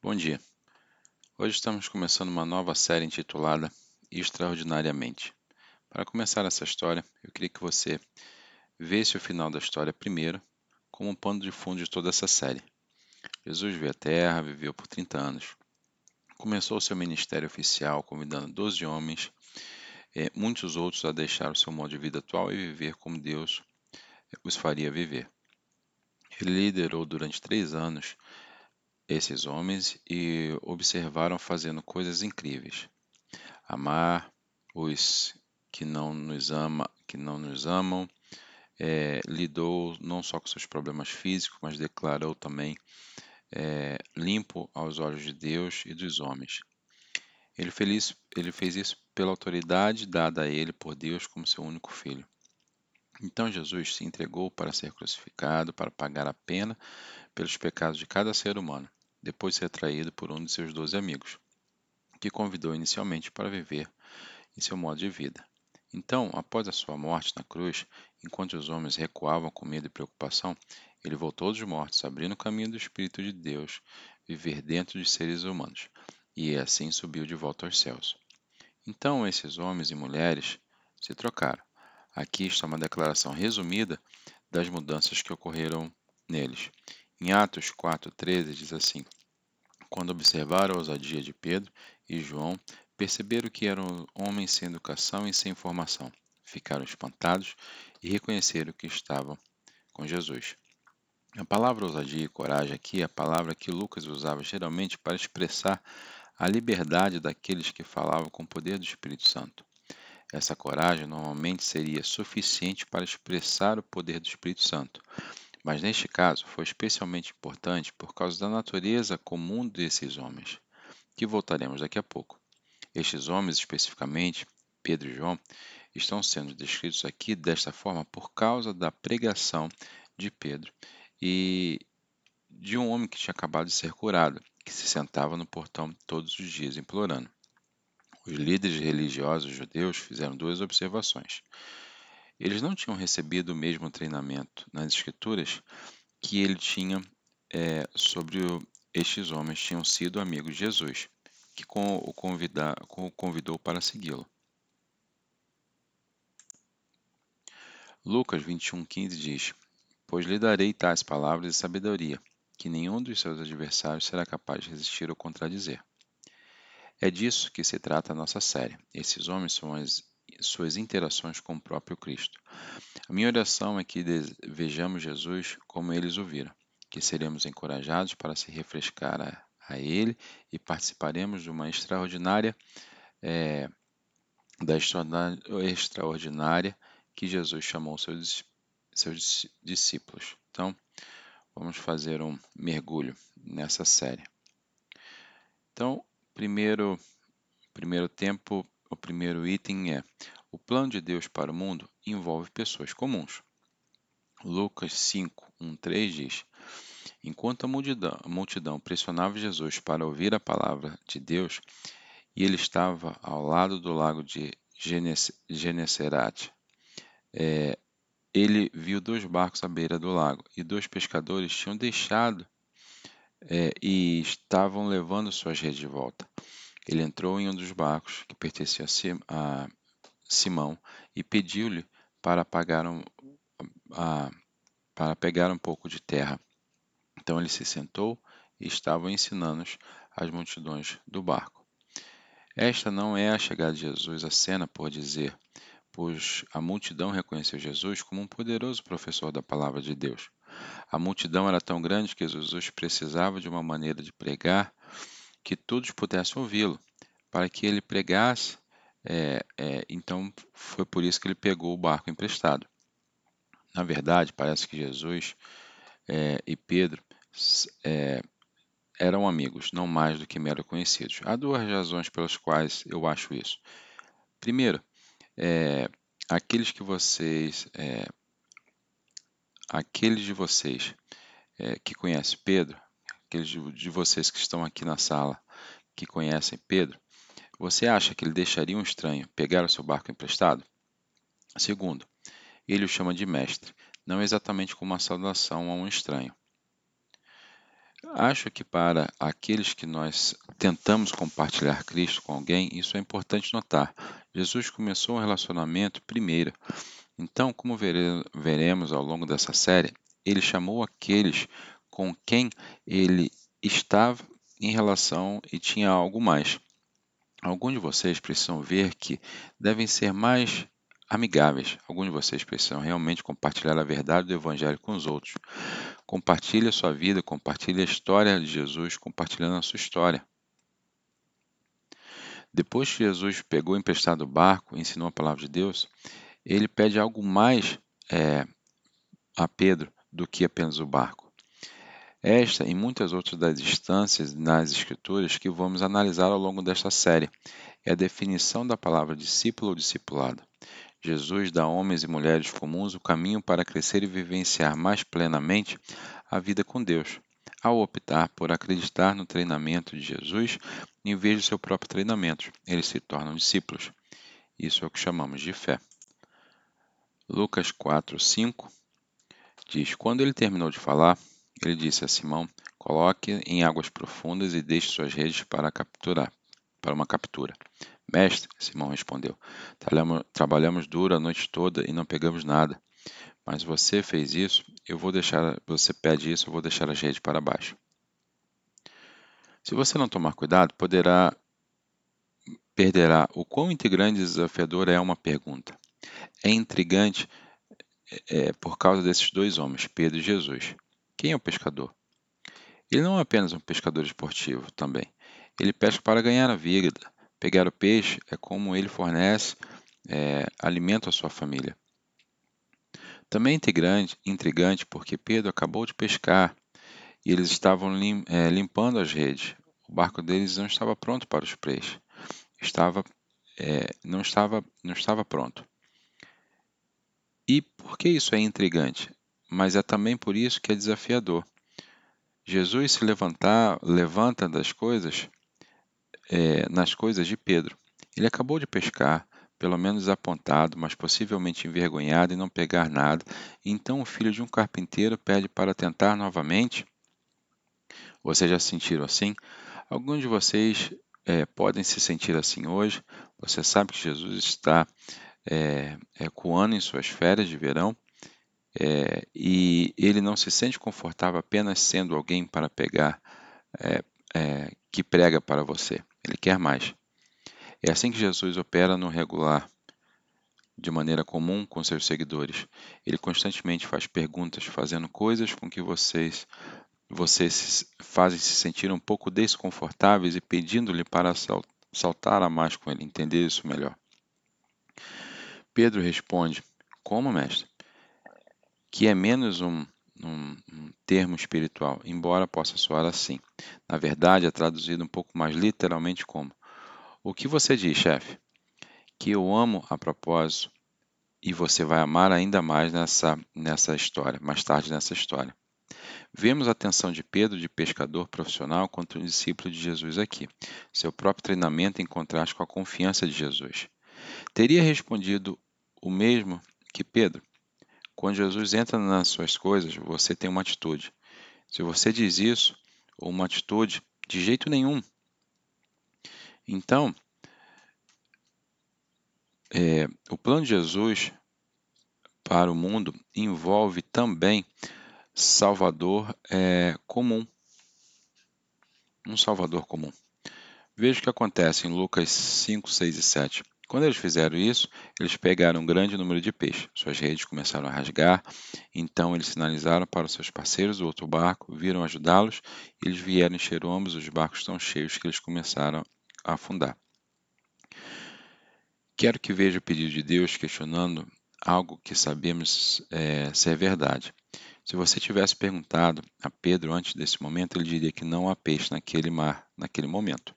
Bom dia. Hoje estamos começando uma nova série intitulada Extraordinariamente. Para começar essa história, eu queria que você visse o final da história primeiro, como um pano de fundo de toda essa série. Jesus veio à Terra, viveu por 30 anos. Começou seu ministério oficial convidando 12 homens, e muitos outros a deixar o seu modo de vida atual e viver como Deus os faria viver. Ele liderou durante três anos esses homens e observaram fazendo coisas incríveis. Amar os que não nos ama, que não nos amam, é, lidou não só com seus problemas físicos, mas declarou também é, limpo aos olhos de Deus e dos homens. Ele fez, ele fez isso pela autoridade dada a ele por Deus como seu único filho. Então Jesus se entregou para ser crucificado, para pagar a pena pelos pecados de cada ser humano depois de ser traído por um de seus doze amigos, que convidou inicialmente para viver em seu modo de vida. Então, após a sua morte na cruz, enquanto os homens recuavam com medo e preocupação, ele voltou dos mortos, abrindo o caminho do Espírito de Deus viver dentro de seres humanos, e assim subiu de volta aos céus. Então, esses homens e mulheres se trocaram. Aqui está uma declaração resumida das mudanças que ocorreram neles. Em Atos 4,13 diz assim: Quando observaram a ousadia de Pedro e João, perceberam que eram homens sem educação e sem formação. Ficaram espantados e reconheceram que estavam com Jesus. A palavra ousadia e coragem aqui é a palavra que Lucas usava geralmente para expressar a liberdade daqueles que falavam com o poder do Espírito Santo. Essa coragem normalmente seria suficiente para expressar o poder do Espírito Santo, mas neste caso foi especialmente importante por causa da natureza comum desses homens, que voltaremos daqui a pouco. Estes homens, especificamente, Pedro e João, estão sendo descritos aqui desta forma por causa da pregação de Pedro e de um homem que tinha acabado de ser curado, que se sentava no portão todos os dias implorando. Os líderes religiosos judeus fizeram duas observações. Eles não tinham recebido o mesmo treinamento nas Escrituras que ele tinha é, sobre o, estes homens tinham sido amigos de Jesus, que com, o, convida, o convidou para segui-lo. Lucas 21,15 diz: Pois lhe darei tais palavras de sabedoria, que nenhum dos seus adversários será capaz de resistir ou contradizer. É disso que se trata a nossa série. Esses homens são as suas interações com o próprio Cristo. A minha oração é que vejamos Jesus como eles o viram, que seremos encorajados para se refrescar a, a Ele e participaremos de uma extraordinária, é, da extraordinária que Jesus chamou seus, seus discípulos. Então, vamos fazer um mergulho nessa série. Então, primeiro, primeiro tempo o primeiro item é: o plano de Deus para o mundo envolve pessoas comuns. Lucas 5, 1, 3 diz: Enquanto a multidão, a multidão pressionava Jesus para ouvir a palavra de Deus, e ele estava ao lado do lago de Genesaret, é, ele viu dois barcos à beira do lago, e dois pescadores tinham deixado é, e estavam levando suas redes de volta. Ele entrou em um dos barcos que pertencia a Simão e pediu-lhe para um, para pegar um pouco de terra. Então ele se sentou e estava ensinando as multidões do barco. Esta não é a chegada de Jesus à cena por dizer, pois a multidão reconheceu Jesus como um poderoso professor da palavra de Deus. A multidão era tão grande que Jesus precisava de uma maneira de pregar que todos pudessem ouvi-lo, para que ele pregasse. É, é, então, foi por isso que ele pegou o barco emprestado. Na verdade, parece que Jesus é, e Pedro é, eram amigos, não mais do que mero conhecidos. Há duas razões pelas quais eu acho isso. Primeiro, é, aqueles que vocês, é, aqueles de vocês que conhecem Pedro, aqueles de vocês que estão aqui na sala que conhecem Pedro, você acha que ele deixaria um estranho pegar o seu barco emprestado? Segundo, ele o chama de mestre, não exatamente como uma saudação a um estranho. Acho que para aqueles que nós tentamos compartilhar Cristo com alguém, isso é importante notar. Jesus começou um relacionamento primeiro. Então, como vere veremos ao longo dessa série, ele chamou aqueles com quem ele estava em relação e tinha algo mais. Alguns de vocês precisam ver que devem ser mais amigáveis. Alguns de vocês precisam realmente compartilhar a verdade do Evangelho com os outros. Compartilhe a sua vida, compartilhe a história de Jesus, compartilhando a sua história. Depois que Jesus pegou emprestado o barco e ensinou a palavra de Deus, ele pede algo mais é, a Pedro do que apenas o barco. Esta e muitas outras das instâncias nas Escrituras que vamos analisar ao longo desta série é a definição da palavra discípulo ou discipulado. Jesus dá a homens e mulheres comuns o caminho para crescer e vivenciar mais plenamente a vida com Deus, ao optar por acreditar no treinamento de Jesus em vez do seu próprio treinamento. Eles se tornam discípulos. Isso é o que chamamos de fé. Lucas 4, 5 diz: Quando ele terminou de falar, ele disse a Simão: Coloque em águas profundas e deixe suas redes para capturar, para uma captura. Mestre, Simão respondeu, trabalhamos duro a noite toda e não pegamos nada. Mas você fez isso, eu vou deixar, você pede isso, eu vou deixar as redes para baixo. Se você não tomar cuidado, poderá perderá o quão integrante e desafiador é uma pergunta. É intrigante é, por causa desses dois homens, Pedro e Jesus. Quem é o pescador? Ele não é apenas um pescador esportivo também. Ele pesca para ganhar a vida. Pegar o peixe é como ele fornece é, alimento à sua família. Também é intrigante, porque Pedro acabou de pescar e eles estavam lim, é, limpando as redes. O barco deles não estava pronto para os peixes. Estava, é, não, estava, não estava pronto. E por que isso é intrigante? Mas é também por isso que é desafiador. Jesus se levantar, levanta das coisas, é, nas coisas de Pedro. Ele acabou de pescar, pelo menos apontado, mas possivelmente envergonhado e não pegar nada. Então o filho de um carpinteiro pede para tentar novamente. Vocês já se sentiram assim? Alguns de vocês é, podem se sentir assim hoje. Você sabe que Jesus está é, ecoando em suas férias de verão é, e ele não se sente confortável apenas sendo alguém para pegar, é, é, que prega para você. Ele quer mais. É assim que Jesus opera no regular, de maneira comum com seus seguidores. Ele constantemente faz perguntas, fazendo coisas com que vocês vocês fazem se sentir um pouco desconfortáveis e pedindo-lhe para saltar a mais com ele, entender isso melhor. Pedro responde: Como, mestre? Que é menos um, um, um, termo espiritual, embora possa soar assim. Na verdade, é traduzido um pouco mais literalmente como: O que você diz, chefe? Que eu amo a propósito e você vai amar ainda mais nessa, nessa história, mais tarde nessa história. Vemos a atenção de Pedro de pescador profissional contra o discípulo de Jesus aqui, seu próprio treinamento em contraste com a confiança de Jesus. Teria respondido o mesmo que Pedro? Quando Jesus entra nas suas coisas, você tem uma atitude. Se você diz isso, ou uma atitude, de jeito nenhum. Então, é, o plano de Jesus para o mundo envolve também Salvador é, comum. Um Salvador comum. Veja o que acontece em Lucas 5, 6 e 7. Quando eles fizeram isso, eles pegaram um grande número de peixes. Suas redes começaram a rasgar, então eles sinalizaram para os seus parceiros do outro barco, viram ajudá-los, eles vieram encher ambos os barcos tão cheios que eles começaram a afundar. Quero que veja o pedido de Deus questionando algo que sabemos é, ser verdade. Se você tivesse perguntado a Pedro antes desse momento, ele diria que não há peixe naquele mar, naquele momento.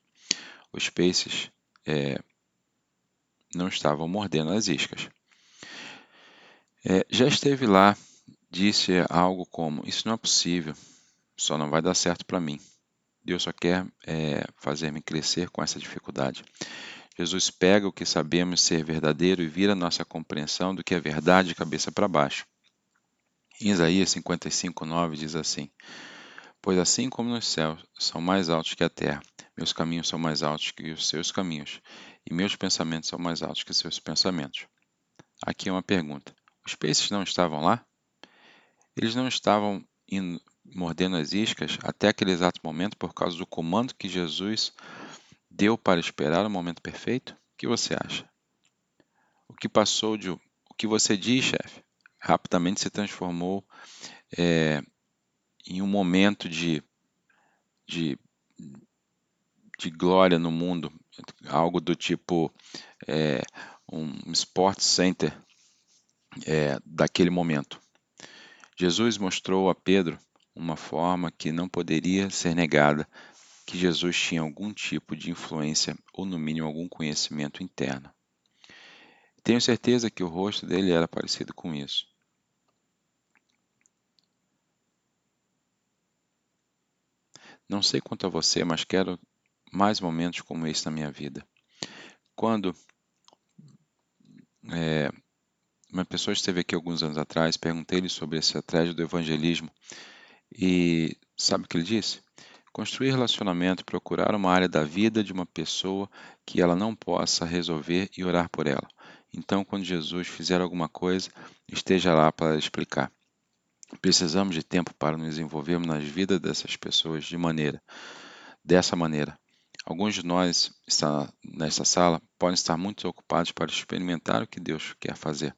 Os peixes é, não estavam mordendo as iscas. É, já esteve lá, disse algo como: Isso não é possível, só não vai dar certo para mim. Deus só quer é, fazer-me crescer com essa dificuldade. Jesus pega o que sabemos ser verdadeiro e vira nossa compreensão do que é verdade de cabeça para baixo. Em Isaías 55, 9 diz assim: Pois assim como nos céus são mais altos que a terra, meus caminhos são mais altos que os seus caminhos, e meus pensamentos são mais altos que seus pensamentos. Aqui é uma pergunta: os peixes não estavam lá? Eles não estavam indo, mordendo as iscas até aquele exato momento por causa do comando que Jesus deu para esperar o momento perfeito? O que você acha? O que passou de. O que você diz, chefe? Rapidamente se transformou é, em um momento de, de, de glória no mundo, algo do tipo é, um Sports Center é, daquele momento. Jesus mostrou a Pedro uma forma que não poderia ser negada, que Jesus tinha algum tipo de influência ou, no mínimo, algum conhecimento interno. Tenho certeza que o rosto dele era parecido com isso. Não sei quanto a você, mas quero mais momentos como esse na minha vida. Quando é, uma pessoa esteve aqui alguns anos atrás, perguntei-lhe sobre esse estratégia do evangelismo e sabe o que ele disse? Construir relacionamento, procurar uma área da vida de uma pessoa que ela não possa resolver e orar por ela. Então, quando Jesus fizer alguma coisa, esteja lá para explicar. Precisamos de tempo para nos envolvermos nas vidas dessas pessoas de maneira, dessa maneira. Alguns de nós está nessa sala podem estar muito ocupados para experimentar o que Deus quer fazer.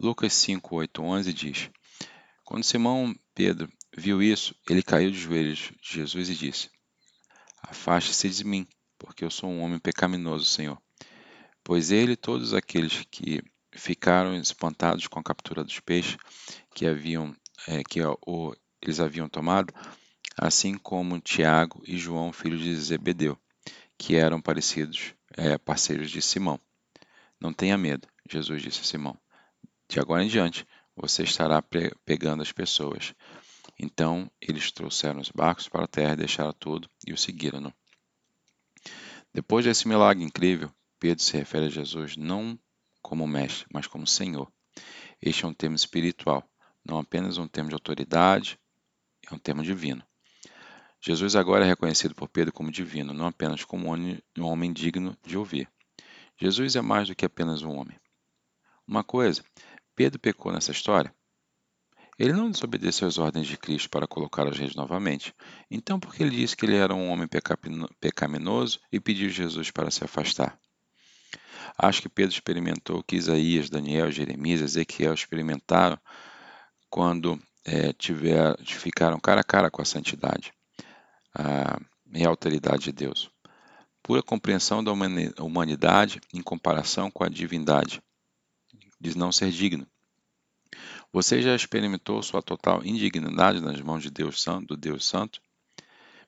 Lucas 5, 8, 11 diz: Quando Simão Pedro viu isso, ele caiu de joelhos de Jesus e disse: Afaste-se de mim, porque eu sou um homem pecaminoso, Senhor. Pois ele e todos aqueles que ficaram espantados com a captura dos peixes que haviam é, que o, eles haviam tomado, assim como Tiago e João, filhos de Zebedeu, que eram parecidos é, parceiros de Simão. Não tenha medo, Jesus disse a Simão. De agora em diante, você estará pegando as pessoas. Então eles trouxeram os barcos para a terra, deixaram tudo e o seguiram. Depois desse milagre incrível, Pedro se refere a Jesus não como mestre, mas como Senhor. Este é um termo espiritual, não apenas um termo de autoridade, é um termo divino. Jesus agora é reconhecido por Pedro como divino, não apenas como um homem digno de ouvir. Jesus é mais do que apenas um homem. Uma coisa, Pedro pecou nessa história? Ele não desobedeceu às ordens de Cristo para colocar as redes novamente. Então, por que ele disse que ele era um homem pecaminoso e pediu Jesus para se afastar? Acho que Pedro experimentou o que Isaías, Daniel, Jeremias, Ezequiel experimentaram quando é, tiver, ficaram cara a cara com a santidade a, e a autoridade de Deus. Pura compreensão da humanidade em comparação com a divindade, diz não ser digno. Você já experimentou sua total indignidade nas mãos de Deus Santo, do Deus Santo?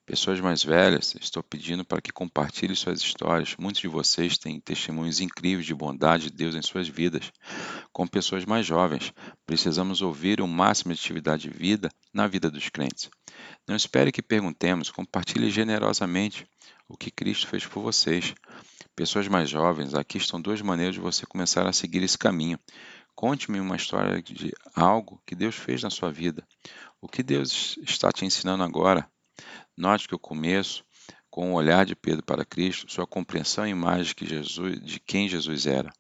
Pessoas mais velhas, estou pedindo para que compartilhem suas histórias. Muitos de vocês têm testemunhos incríveis de bondade de Deus em suas vidas. Com pessoas mais jovens, precisamos ouvir o máximo de atividade de vida na vida dos crentes. Não espere que perguntemos, compartilhe generosamente o que Cristo fez por vocês. Pessoas mais jovens, aqui estão duas maneiras de você começar a seguir esse caminho. Conte-me uma história de algo que Deus fez na sua vida. O que Deus está te ensinando agora? Note que o começo, com o olhar de Pedro para Cristo, sua compreensão e imagem de, Jesus, de quem Jesus era,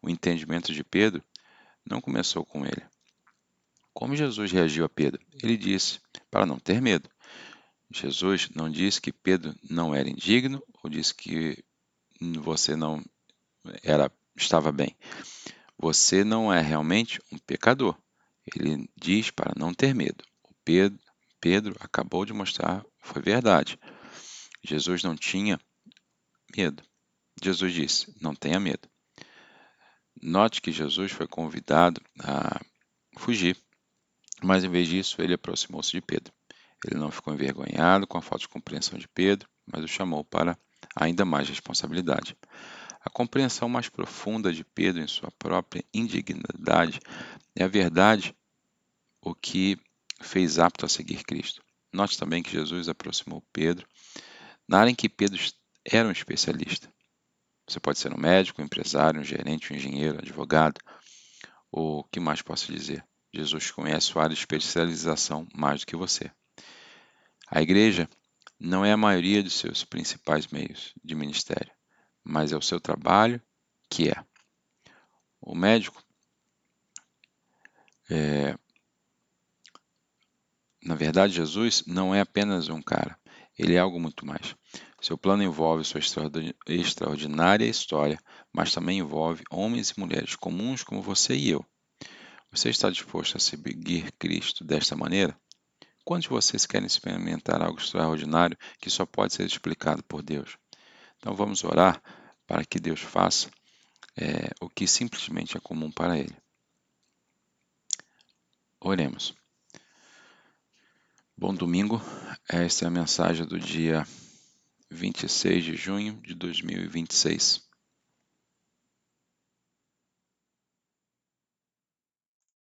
o entendimento de Pedro, não começou com ele. Como Jesus reagiu a Pedro? Ele disse para não ter medo. Jesus não disse que Pedro não era indigno ou disse que você não era estava bem. Você não é realmente um pecador. Ele diz para não ter medo. O Pedro, Pedro acabou de mostrar foi verdade. Jesus não tinha medo. Jesus disse: Não tenha medo. Note que Jesus foi convidado a fugir, mas em vez disso, ele aproximou-se de Pedro. Ele não ficou envergonhado com a falta de compreensão de Pedro, mas o chamou para ainda mais responsabilidade. A compreensão mais profunda de Pedro em sua própria indignidade é a verdade o que fez apto a seguir Cristo. Note também que Jesus aproximou Pedro na área em que Pedro era um especialista. Você pode ser um médico, um empresário, um gerente, um engenheiro, um advogado. O que mais posso dizer? Jesus conhece sua área de especialização mais do que você. A igreja não é a maioria dos seus principais meios de ministério, mas é o seu trabalho que é. O médico, é, na verdade, Jesus não é apenas um cara, ele é algo muito mais. Seu plano envolve sua extraordinária história, mas também envolve homens e mulheres comuns como você e eu. Você está disposto a seguir Cristo desta maneira? Quantos de vocês querem experimentar algo extraordinário que só pode ser explicado por Deus? Então vamos orar para que Deus faça é, o que simplesmente é comum para Ele. Oremos. Bom domingo, esta é a mensagem do dia 26 de junho de 2026.